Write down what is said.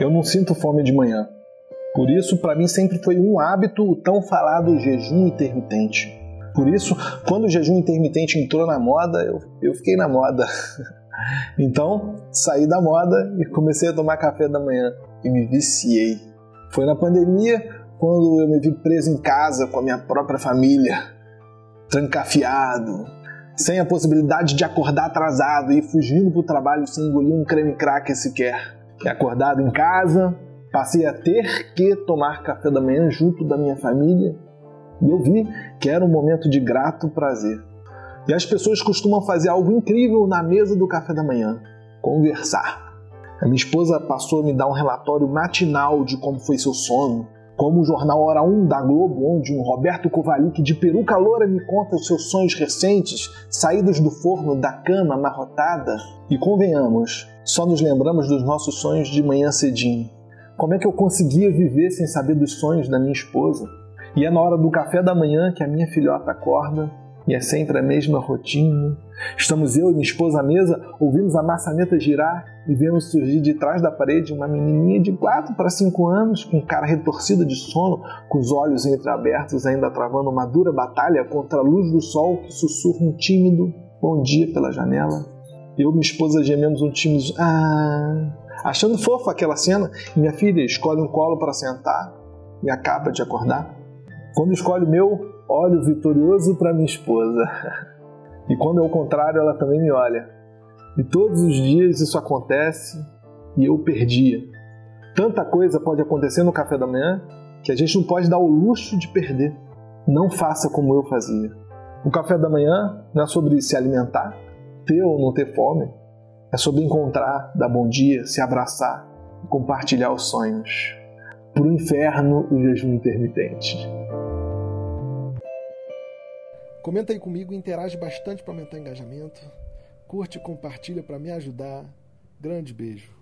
Eu não sinto fome de manhã. Por isso, para mim sempre foi um hábito o tão falado jejum intermitente. Por isso, quando o jejum intermitente entrou na moda, eu, eu fiquei na moda. Então, saí da moda e comecei a tomar café da manhã e me viciei. Foi na pandemia quando eu me vi preso em casa com a minha própria família, trancafiado, sem a possibilidade de acordar atrasado e fugindo para o trabalho sem engolir um creme cracker sequer. E acordado em casa, passei a ter que tomar café da manhã junto da minha família e eu vi que era um momento de grato prazer. E as pessoas costumam fazer algo incrível na mesa do café da manhã: conversar. A minha esposa passou a me dar um relatório matinal de como foi seu sono, como o jornal Hora 1 da Globo, onde um Roberto Kovalik de peruca loura me conta os seus sonhos recentes, saídos do forno da cama amarrotada. E convenhamos, só nos lembramos dos nossos sonhos de manhã cedinho. Como é que eu conseguia viver sem saber dos sonhos da minha esposa? E é na hora do café da manhã que a minha filhota acorda e é sempre a mesma rotina. Estamos eu e minha esposa à mesa, ouvimos a maçaneta girar e vemos surgir de trás da parede uma menininha de 4 para 5 anos, com cara retorcida de sono, com os olhos entreabertos, ainda travando uma dura batalha contra a luz do sol que sussurra um tímido bom dia pela janela. Eu e minha esposa gememos um tímido ah, achando fofa aquela cena, minha filha escolhe um colo para sentar e acaba de acordar. Quando escolhe o meu, olho vitorioso para minha esposa. E quando é o contrário, ela também me olha. E todos os dias isso acontece e eu perdia. Tanta coisa pode acontecer no café da manhã que a gente não pode dar o luxo de perder. Não faça como eu fazia. O café da manhã não é sobre se alimentar, ter ou não ter fome. É sobre encontrar, dar bom dia, se abraçar e compartilhar os sonhos. Pro inferno, o jejum intermitente. Comenta aí comigo, interage bastante para aumentar o engajamento. Curte e compartilha para me ajudar. Grande beijo.